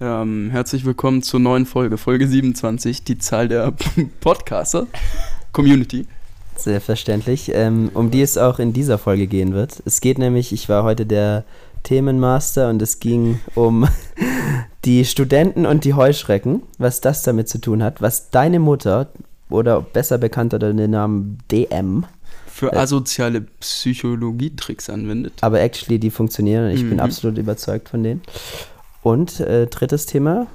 Ähm, herzlich willkommen zur neuen Folge, Folge 27, die Zahl der Podcaster, Community. Selbstverständlich, ähm, um die es auch in dieser Folge gehen wird. Es geht nämlich, ich war heute der Themenmaster und es ging um die Studenten und die Heuschrecken, was das damit zu tun hat, was deine Mutter oder besser bekannt unter den Namen DM für Äh. asoziale Psychologietricks anwendet. aber actually die funktionieren und ich bin Mhm. absolut überzeugt von denen. Und äh, drittes Thema, Ja,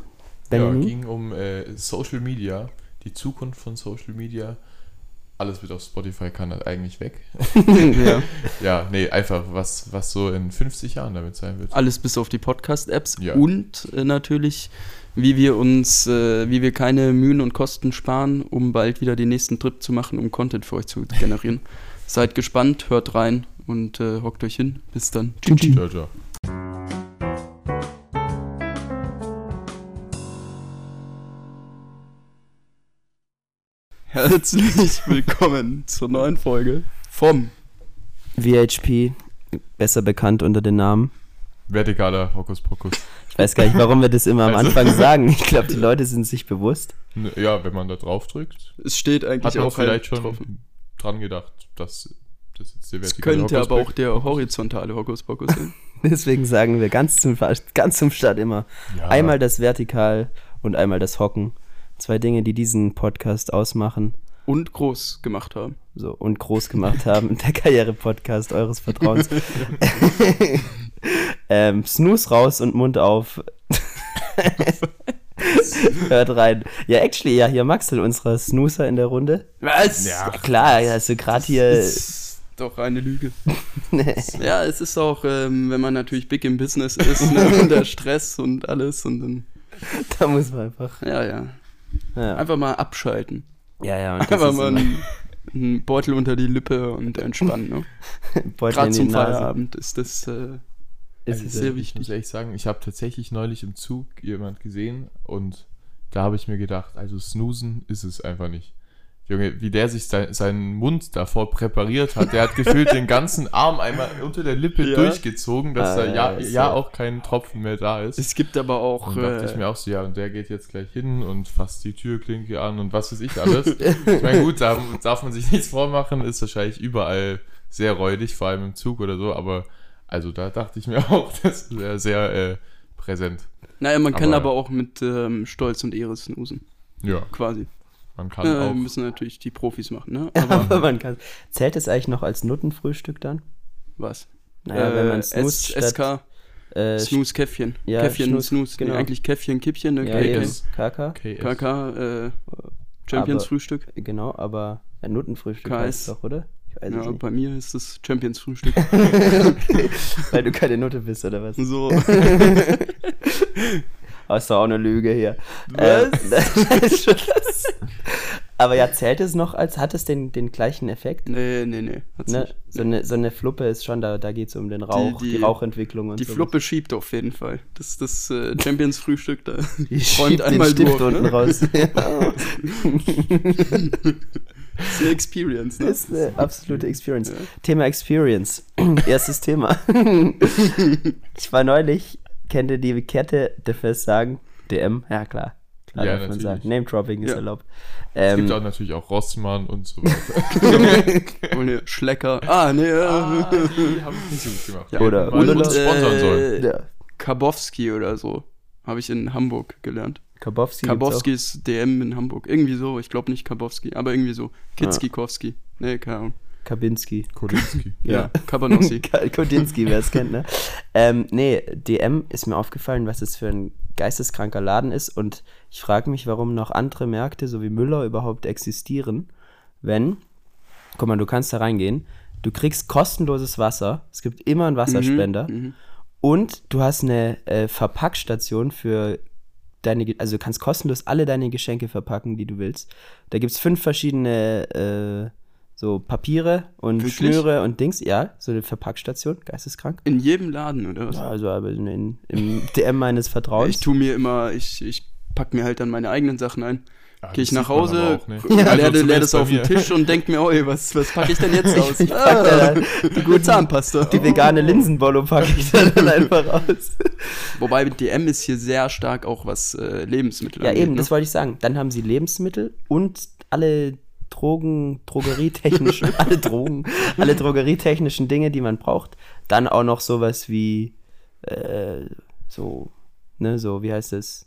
Benjamin. ging um äh, Social Media, die Zukunft von Social Media. Alles wird auf Spotify kann das eigentlich weg. ja. Ja, nee, einfach was, was so in 50 Jahren damit sein wird. Alles bis auf die Podcast-Apps Ja. und äh, natürlich, wie wir uns, äh, wie wir keine Mühen und Kosten sparen, um bald wieder den nächsten Trip zu machen, um Content für euch zu generieren. Seid gespannt, hört rein und äh, hockt euch hin. Bis dann. Tschüss. Herzlich willkommen zur neuen Folge vom VHP, besser bekannt unter den Namen. Vertikaler Hokuspokus. Ich weiß gar nicht, warum wir das immer am Also- Anfang sagen. Ich glaube, die Leute sind sich bewusst. Ja, wenn man da drauf drückt, Es steht eigentlich hat man auch vielleicht halt schon drauf. dran gedacht, dass das jetzt der Es vertikale könnte aber auch der horizontale Hokuspokus sein. Deswegen sagen wir ganz zum, ganz zum Start immer ja, einmal das Vertikal und einmal das Hocken. Zwei Dinge, die diesen Podcast ausmachen Und groß gemacht haben. so, und groß gemacht haben. Der Karriere-Podcast eures Vertrauens. ähm, Snooze raus und Mund auf. Hört rein. Ja, actually, ja, hier Maxel, unserer Snoozer in der Runde. Was? Ja. Klar, hast du gerade hier. Das ist doch eine Lüge. Ja, es ist auch, ähm, wenn man natürlich big im Business ist, ne, und der Stress und alles und dann, da muss man einfach. ja, ja, Ja, einfach mal abschalten. ja, ja und das Einfach ist mal einen, einen Beutel unter die Lippe und entspannen. Ne? Beutel Gerade zum Nase. Feierabend ist das äh, Ist ist es sehr Ich muss wichtig. ehrlich sagen, ich habe tatsächlich neulich im Zug jemand gesehen und da habe ich mir gedacht, also snoosen ist es einfach nicht. Junge, wie der sich sein, seinen Mund davor präpariert hat, der hat gefühlt den ganzen Arm einmal unter der Lippe Ja. durchgezogen, dass Ah, da ja, ja, ja auch kein Tropfen mehr da ist. Es gibt aber auch, Und da dachte ich äh, mir auch so, ja, und der geht jetzt gleich hin und fasst die Türklinke an und was weiß ich alles. ich meine, gut, da darf man sich nichts vormachen, ist wahrscheinlich überall sehr räudig, vor allem im Zug oder so, aber also da dachte ich mir auch, das wäre sehr äh, präsent. naja, man kann aber- aber auch mit ähm, Stolz und Ehre snoosen, Ja, quasi. Man kann Äh, auch. müssen natürlich die Profis machen, ne? Aber, Aber man kann. Zählt es eigentlich noch als Nuttenfrühstück dann? was? Naja, wenn man äh, snoost S statt, SK, äh, Snooze, Käffchen. ja, Käffchen, Snooze, Snooze. genau. Nee, eigentlich Käffchen, Kippchen, ne? ja, KS. KK, KS. KK, äh, Champions Aber- Frühstück. genau, aber ein Nuttenfrühstück KS. heißt doch, oder? Ich weiß Ja, nicht. bei mir ist es Champions Frühstück. okay. Weil du keine Nutte bist, oder was? so. Hast du auch eine Lüge hier. Was? Ähm, das ist das. Aber ja, zählt es noch als, hat es den, den gleichen Effekt? Nee, nee, nee. Ne? So, eine, so eine Fluppe ist schon, da, da geht es um den Rauch, die, die- Rauchentwicklung und Die sowas. Fluppe schiebt auf jeden Fall. Das das äh, Champions Frühstück da. Die schiebt den einmal Stift durch, unten ne? raus. Ja. Sehr Experience, ne? Das ist eine absolute Experience. Ja. Thema Experience. Erstes Thema. ich war neulich, kennt ihr die Kette, dürfen wir es sagen? DM? Ja, klar. Klar Ja, darf man sagen. Name-Dropping ist Ja. erlaubt. Es Ähm, gibt auch natürlich auch Rossmann und so weiter. Und ne, Schlecker. Ah, nee. ah, die haben es nicht so gut gemacht. Ja, oder- oder- uns sponsern sollen. äh, ja. Karbowski oder so. Habe ich in Hamburg gelernt. Karbowski. Karbowski ist DM in Hamburg. Irgendwie so. Ich glaube nicht Karbowski, aber irgendwie so. Kitzkikowski. Nee, keine Ahnung. Kabinski. Kodinski. Ja, Kabanossi. Kodinski, wer es kennt, ne? Ähm, nee, DM ist mir aufgefallen, was es für ein geisteskranker Laden ist und ich frage mich, warum noch andere Märkte, so wie Müller, überhaupt existieren, wenn, guck mal, du kannst da reingehen, du kriegst kostenloses Wasser, es gibt immer einen Wasserspender Mhm, mhm. und du hast eine äh, Verpackstation für deine, also du kannst kostenlos alle deine Geschenke verpacken, die du willst. Da gibt es fünf verschiedene äh, so Papiere und Wirklich? Schnüre und Dings, ja, so eine Verpackstation, geisteskrank. In jedem Laden, oder was? Ja, also aber in, in, im DM meines Vertrauens. Ich tue mir immer, ich, ich pack mir halt dann meine eigenen Sachen ein. Ja, Gehe ich nach Hause, guck, Also leer, leer das auf den. Tisch und denk mir, oi, was, was packe ich denn jetzt aus? Ich pack da die gute Zahnpasta. Die vegane Linsenbollo packe ich da dann einfach aus. Wobei DM ist hier sehr stark auch was äh, Lebensmittel Ja, angeht, eben, ne? das wollte ich sagen. Dann haben sie Lebensmittel und alle Drogen, drogerietechnischen, alle Drogen, alle drogerietechnischen Dinge, die man braucht. Dann auch noch sowas wie, äh, so, ne, so, wie heißt es?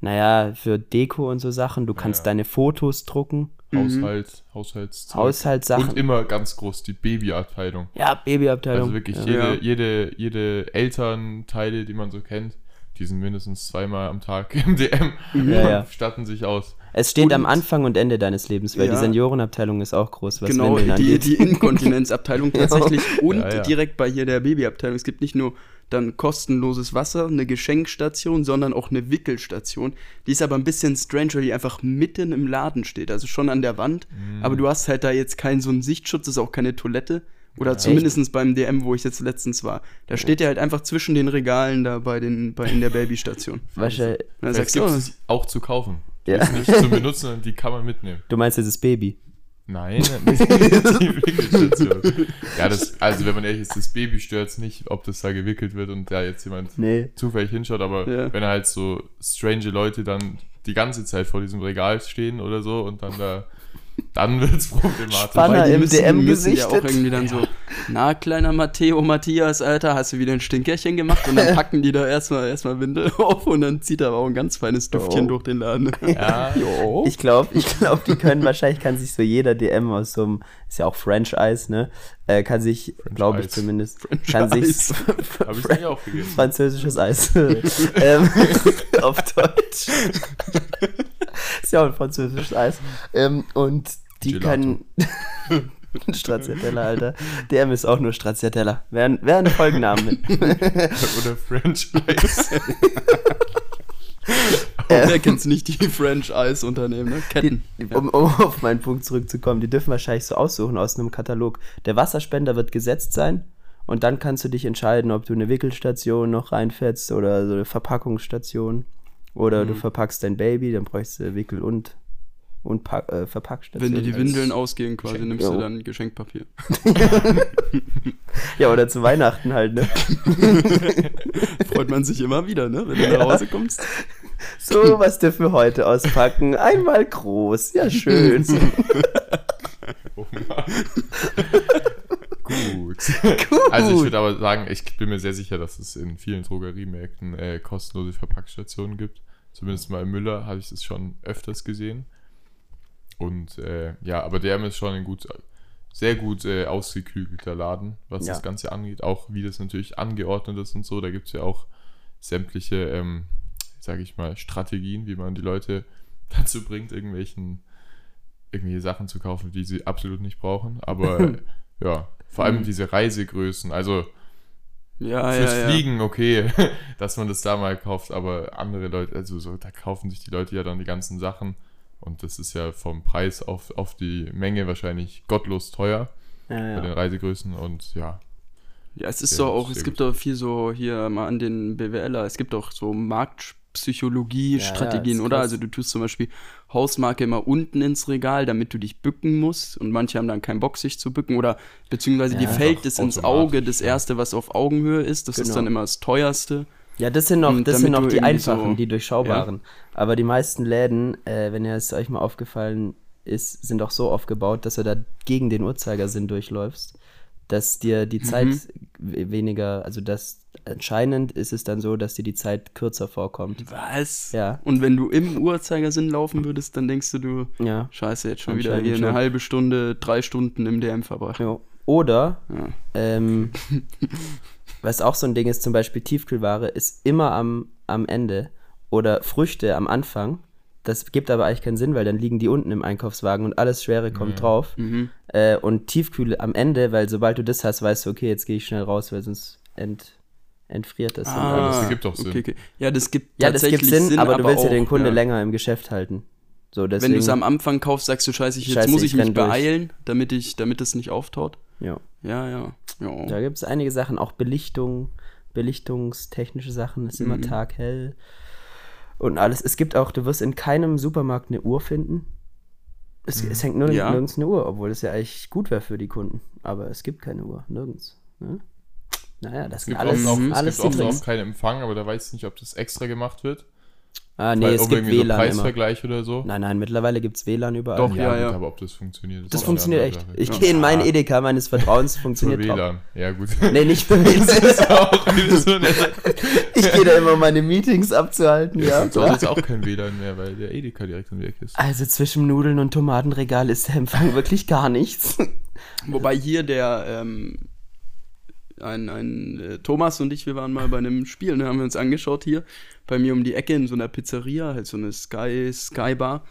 Naja, für Deko und so Sachen. Du kannst ja. deine Fotos drucken, Haushalt, Haushaltszeug. Haushaltssachen. Und immer ganz groß die Babyabteilung. ja, Babyabteilung. Also wirklich ja. jede, Ja. jede, jede Elternteile, die man so kennt, die sind mindestens zweimal am Tag im DM Ja, ja. und statten sich aus. Es steht Und- am Anfang und Ende deines Lebens, weil Ja. die Seniorenabteilung ist auch groß, was genau, Windeln die, angeht. die Inkontinenzabteilung tatsächlich und Ja, ja. direkt bei hier der Babyabteilung. Es gibt nicht nur dann kostenloses Wasser, eine Geschenkstation, sondern auch eine Wickelstation. Die ist aber ein bisschen strange, weil die einfach mitten im Laden steht, also schon an der Wand. Mhm. Aber du hast halt da jetzt keinen so einen Sichtschutz, ist auch keine Toilette. Oder zumindest beim DM, wo ich jetzt letztens war. Da steht der halt einfach zwischen den Regalen da bei den, bei, in der Babystation. Wahrscheinlich, Und dann Vielleicht sagst du, gibt es auch zu kaufen. Ja. Die ist nicht zu benutzen, sondern die kann man mitnehmen. du meinst jetzt das Baby. Nein, nicht die Wickelstation. Ja, das, also wenn man ehrlich ist, das Baby stört nicht, ob das da gewickelt wird und da jetzt jemand Nee. zufällig hinschaut, aber Ja. wenn halt so strange Leute dann die ganze Zeit vor diesem Regal stehen oder so und dann da, dann wird's problematisch. Spanner Weil die im müssen, DM müssen ja auch irgendwie dann so, na, kleiner Matteo, Matthias, Alter, hast du wieder ein Stinkerchen gemacht? Und dann packen die da erstmal erstmal Windel auf und dann zieht aber auch ein ganz feines Duftchen Oh. durch den Laden. Ja, Jo. Ich glaube, ich glaub, die können, wahrscheinlich kann sich so jeder DM aus so einem, ist ja auch French Eis, ne? Äh, kann sich, glaube ich zumindest, French kann sich Eis. habe ich nicht auch gegessen. französisches Eis. ähm, auf Deutsch. ist ja auch ein französisches Eis. Ähm, und die Gelato. können. Stracciatella, Alter. DM ist auch nur Stracciatella. Wäre wär ein Folgennamen. Oder French Ice. Wer kennt's nicht, die French Eis Unternehmen, ne? Ketten. um, um auf meinen Punkt zurückzukommen, die dürfen wahrscheinlich so aussuchen aus einem Katalog. Der Wasserspender wird gesetzt sein und dann kannst du dich entscheiden, ob du eine Wickelstation noch reinfetzt oder so eine Verpackungsstation oder Mhm. du verpackst dein Baby, dann bräuchst du Wickel und, und Pack, äh, Verpackstation. Wenn dir die Windeln ausgehen quasi, Geschenk. nimmst du Jo. dann Geschenkpapier. ja, oder zu Weihnachten halt, ne? Freut man sich immer wieder, ne? Wenn du nach Hause kommst. So, was dürfen wir heute auspacken? Einmal groß, ja schön. Oh Mann. Gut. Also ich würde aber sagen, ich bin mir sehr sicher, dass es in vielen Drogeriemärkten äh, kostenlose Verpackstationen gibt. Zumindest mal im Müller habe ich das schon öfters gesehen. Und äh, ja, aber der ist schon ein gut, sehr gut äh, ausgeklügelter Laden, was Ja. das Ganze angeht. Auch wie das natürlich angeordnet ist und so. Da gibt es ja auch sämtliche, ähm, sage ich mal, Strategien, wie man die Leute dazu bringt, irgendwelchen irgendwelche Sachen zu kaufen, die sie absolut nicht brauchen. Aber ja, vor allem diese Reisegrößen. Also Ja, fürs ja, ja. Fliegen okay, dass man das da mal kauft, aber andere Leute, also so, da kaufen sich die Leute ja dann die ganzen Sachen und das ist ja vom Preis auf, auf die Menge wahrscheinlich gottlos teuer Ja, bei den ja. Reisegrößen und ja. Ja, es ist gut, auch, es gibt auch viel so hier mal an den BWLer, es gibt auch so Marktpsychologie-Strategien, Ja, ja, ist oder? Also du tust zum Beispiel Hausmarke immer unten ins Regal, damit du dich bücken musst und manche haben dann keinen Bock, sich zu bücken oder beziehungsweise die Ja, fällt es ins Auge, das ja. erste, was auf Augenhöhe ist, das ist Genau. dann immer das teuerste. Ja, das sind noch, das sind noch die irgendwie so- einfachen, die durchschaubaren. Aber die meisten Läden, äh, wenn ihr es euch mal aufgefallen ist, sind auch so aufgebaut, dass du da gegen den Uhrzeigersinn durchläufst, dass dir die Zeit Mhm. we- weniger, also das anscheinend ist es dann so, dass dir die Zeit kürzer vorkommt. Was? Ja. Und wenn du im Uhrzeigersinn laufen würdest, dann denkst du, du, Ja. scheiße, jetzt schon wieder hier eine schon. halbe Stunde, drei Stunden im DM verbracht. ja. Oder, Ja. ähm, was auch so ein Ding ist, zum Beispiel Tiefkühlware, ist immer am, am Ende. Oder Früchte am Anfang. Das gibt aber eigentlich keinen Sinn, weil dann liegen die unten im Einkaufswagen und alles Schwere kommt drauf. Mhm. Äh, und Tiefkühle am Ende, weil sobald du das hast, weißt du, okay, jetzt gehe ich schnell raus, weil sonst ent, entfriert das. Ah, alles. das ergibt doch Sinn. Okay, okay. Ja, das gibt ja, das gibt tatsächlich Sinn, aber, du willst ja den auch, Kunde ja. länger im Geschäft halten. So, Wenn deswegen, du es am Anfang kaufst, sagst du, scheiße, ich, jetzt Scheiße, muss ich ich mich durch. beeilen, damit ich, damit es nicht auftaut. Ja. Ja, ja. ja. Da gibt es einige Sachen, auch Belichtung, belichtungstechnische Sachen, ist immer Mhm. taghell. Und alles. Es gibt auch, du wirst in keinem Supermarkt eine Uhr finden. Es, es hängt nur Ja. nirgends eine Uhr, obwohl es ja eigentlich gut wäre für die Kunden. Aber es gibt keine Uhr, nirgends. Ne? Naja, das Es gibt alles, auch, alles es gibt auch keinen Empfang, aber da weiß ich nicht, ob das extra gemacht wird. Ah, nee, Weil, es gibt irgendwie so WLAN immer. Preisvergleich oder so. Nein, nein, mittlerweile gibt es WLAN überall. Doch, ja, ja, gut, ja. aber ob das funktioniert, ist Das auch funktioniert echt. andere Ich Sache. gehe in meinen Ja, Edeka meines Vertrauens, Für funktioniert top. WLAN. Ja, gut. Nee, nicht für WLAN. auch Ich gehe da immer, um meine Meetings abzuhalten, ja. Hause ist auch kein WLAN mehr, weil der Edeka direkt die Ecke ist. Also zwischen Nudeln und Tomatenregal ist der Empfang wirklich gar nichts. Wobei hier der, ähm, ein, ein äh, Thomas und ich, wir waren mal bei einem Spiel, ne, haben wir uns angeschaut hier, bei mir um die Ecke in so einer Pizzeria, halt so eine Sky, Sky Bar.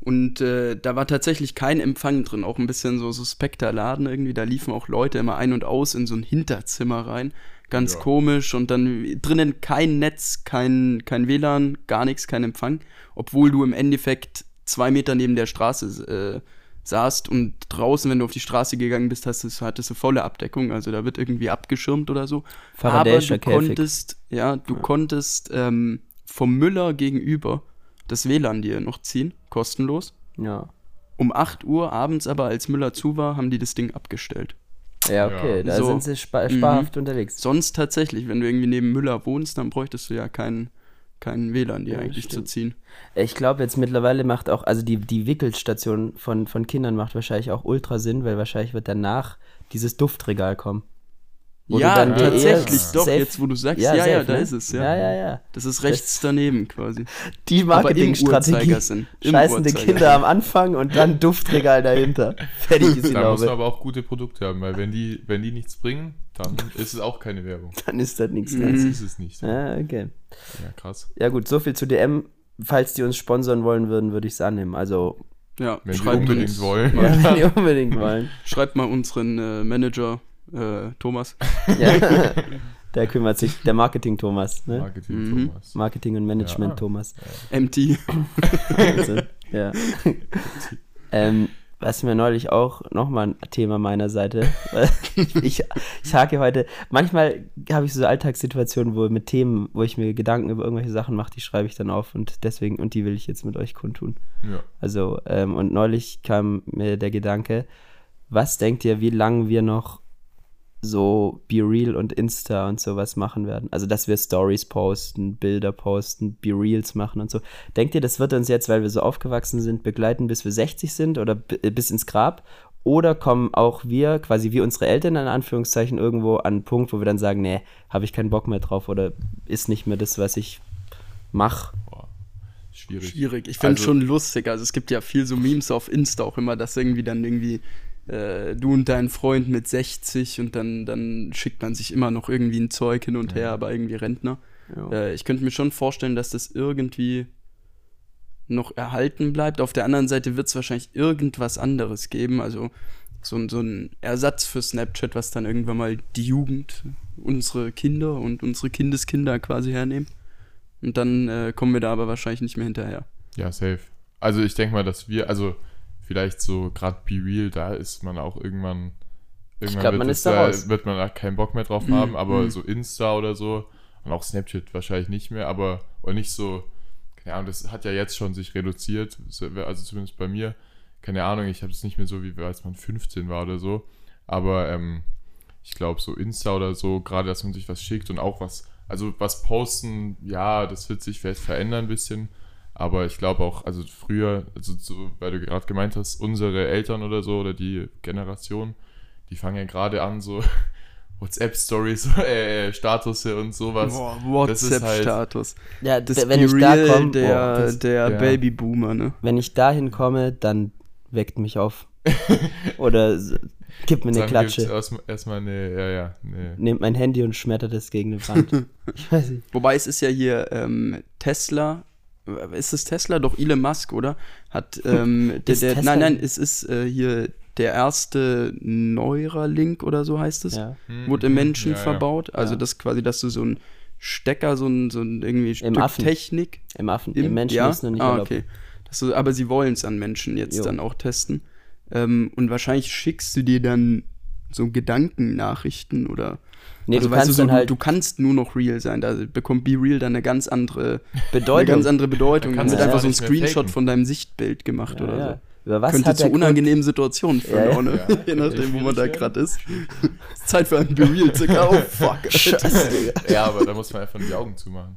Und äh, da war tatsächlich kein Empfang drin, auch ein bisschen so suspekter Laden irgendwie. Da liefen auch Leute immer ein und aus in so ein Hinterzimmer rein. Ganz Ja. komisch und dann drinnen kein Netz, kein, kein WLAN, gar nichts, kein Empfang. Obwohl du im Endeffekt zwei Meter neben der Straße äh, saßt und draußen, wenn du auf die Straße gegangen bist, hast du, hattest du volle Abdeckung. Also da wird irgendwie abgeschirmt oder so. Aber Faraday'scher du Käfig. konntest, ja, du konntest ähm, vom Müller gegenüber das WLAN dir noch ziehen, kostenlos. Ja. Um 8 Uhr abends aber, als Müller zu war, haben die das Ding abgestellt. Ja, okay, Ja. da So. sind sie spa Mhm. sparhaft unterwegs. Sonst tatsächlich, wenn du irgendwie neben Müller wohnst, dann bräuchtest du ja keinen kein WLAN dir Ja, eigentlich stimmt. zu ziehen. Ich glaube, jetzt mittlerweile macht auch, also die, die Wickelstation von, von Kindern macht wahrscheinlich auch ultra Sinn, weil wahrscheinlich wird danach dieses Duftregal kommen. Ja, dann tatsächlich, doch, safe- jetzt wo du sagst, ja, ja, safe, da ne? ist es, ja. Ja, ja, ja. Das ist rechts daneben quasi. Die Marketingstrategie. Scheißende. Kinder am Anfang und dann Duftregal dahinter. Fertig ist die Da muss man aber auch gute Produkte haben, weil wenn die, wenn die nichts bringen, dann ist es auch keine Werbung. Dann ist das nichts Mhm. mehr. Das ist es nicht. Ja, Ah, okay. krass. Ja gut, so viel zu DM. Falls die uns sponsern wollen würden, würde ich es annehmen. Also, Ja, Wenn die schreibt unbedingt uns, wollen. ja, wenn die unbedingt wollen. Schreibt mal unseren äh, Manager äh, Thomas. Ja. Der kümmert sich, der Marketing-Thomas. Ne? Marketing Mhm. Thomas. Marketing- und Ja. Management-Thomas. MT. Also, ja. ähm, was mir neulich auch nochmal ein Thema meiner Seite. ich, ich hake heute. Manchmal habe ich so Alltagssituationen, wo mit Themen, wo ich mir Gedanken über irgendwelche Sachen mache, die schreibe ich dann auf und deswegen, und die will ich jetzt mit euch kundtun. Ja. Also, ähm, und neulich kam mir der Gedanke, was denkt ihr, wie lange wir noch so Be Real und Insta und sowas machen werden? Also, dass wir Stories posten, Bilder posten, Be Reals machen und so. Denkt ihr, das wird uns jetzt, weil wir so aufgewachsen sind, begleiten, bis wir 60 sind oder äh, bis ins Grab? Oder kommen auch wir, quasi wie unsere Eltern in Anführungszeichen, irgendwo an einen Punkt, wo wir dann sagen, nee, habe ich keinen Bock mehr drauf oder ist nicht mehr das, was ich mache? Schwierig. Schwierig. Ich finde Also- schon lustig. Also es gibt ja viel so Memes auf Insta auch immer, dass irgendwie dann irgendwie äh, du und dein Freund mit 60 und dann, dann schickt man sich immer noch irgendwie ein Zeug hin und her, aber irgendwie Rentner. Ja. Äh, ich könnte mir schon vorstellen, dass das irgendwie noch erhalten bleibt. Auf der anderen Seite wird es wahrscheinlich irgendwas anderes geben. Also so, ein- so ein Ersatz für Snapchat, was dann irgendwann mal die Jugend, unsere Kinder und unsere Kindeskinder quasi hernehmen. Und dann äh, kommen wir da aber wahrscheinlich nicht mehr hinterher. Ja, safe. Also ich denke mal, dass wir, also vielleicht so gerade Be Real, da ist man auch irgendwann, irgendwann glaub, wird, man da wird man da keinen Bock mehr drauf Mhm, haben, aber mhm. so Insta oder so und auch Snapchat wahrscheinlich nicht mehr, aber oder nicht so, keine Ahnung, das hat ja jetzt schon sich reduziert, so- also zumindest bei mir, keine Ahnung, ich habe es nicht mehr so, wie als man 15 war oder so, aber ähm, ich glaube so Insta oder so, gerade dass man sich was schickt und auch was, also was posten, ja, das wird sich vielleicht verändern ein bisschen, aber ich glaube auch, also früher, also so, weil du gerade gemeint hast, unsere Eltern oder so oder die Generation, die fangen ja gerade an, so WhatsApp-Stories, äh, Statusse und sowas. ist halt- WhatsApp-Status. Ja, Das wenn ich da komme, der, boah, das- der ja. Babyboomer, ne? wenn ich dahin komme, dann weckt mich auf. Oder gib mir eine Dann Klatsche. erstmal erstmal eine, ja, ja, eine, Nehmt mein Handy und schmettert es gegen eine Wand. ich weiß nicht. Wobei es ist ja hier ähm, Tesla. Ist es Tesla? Doch Elon Musk, oder? Hat ähm, der, der, nein, nein, es ist äh, hier der erste Neuralink oder so heißt es. Ja. Wurde im Menschen ja, ja. verbaut. Also Ja. das quasi, dass du so ein Stecker, so ein, so ein irgendwie Stück Affen. Technik Im Affen. im, Im Menschen ja? ist noch nicht ah, erlaubt. okay. Das so, aber sie wollen es an Menschen jetzt Jo. dann auch testen. Ähm, und wahrscheinlich schickst du dir dann so Gedankennachrichten oder Nee, also du weißt kannst du, so, dann halt du kannst nur noch real sein. Da bekommt Be Real dann eine ganz andere eine Bedeutung. ganz andere Bedeutung. Da Dann kannst wird du einfach so ein Screenshot von deinem Sichtbild gemacht Ja, oder ja. so. Über was Könnte hat zu unangenehmen Situationen führen, Ja, ja. ne? Ja. je nachdem, wo man da gerade ist. ist Zeit für ein Be Real, Zucker. Oh, fuck. Scheiße. Ja, aber da muss man einfach die Augen zumachen.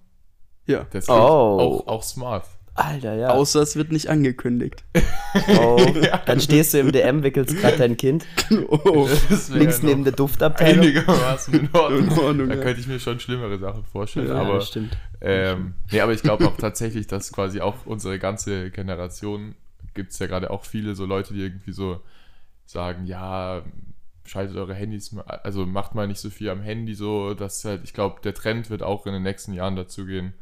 Ja. Das Oh. geht auch, auch smart. Alter, ja. Außer es wird nicht angekündigt. oh. Dann stehst du im DM, wickelst gerade dein Kind, Oh, links ja neben der Duftabteilung. einigermaßen in Ordnung. In Ordnung, da ja. könnte ich mir schon schlimmere Sachen vorstellen. Ja, aber das stimmt. Ähm, nee, aber ich glaube auch tatsächlich, dass quasi auch unsere ganze Generation gibt es ja gerade auch viele so Leute, die irgendwie so sagen, ja, schaltet eure Handys, mal, also macht mal nicht so viel am Handy so, dass halt, ich glaube, der Trend wird auch in den nächsten Jahren dazu gehen,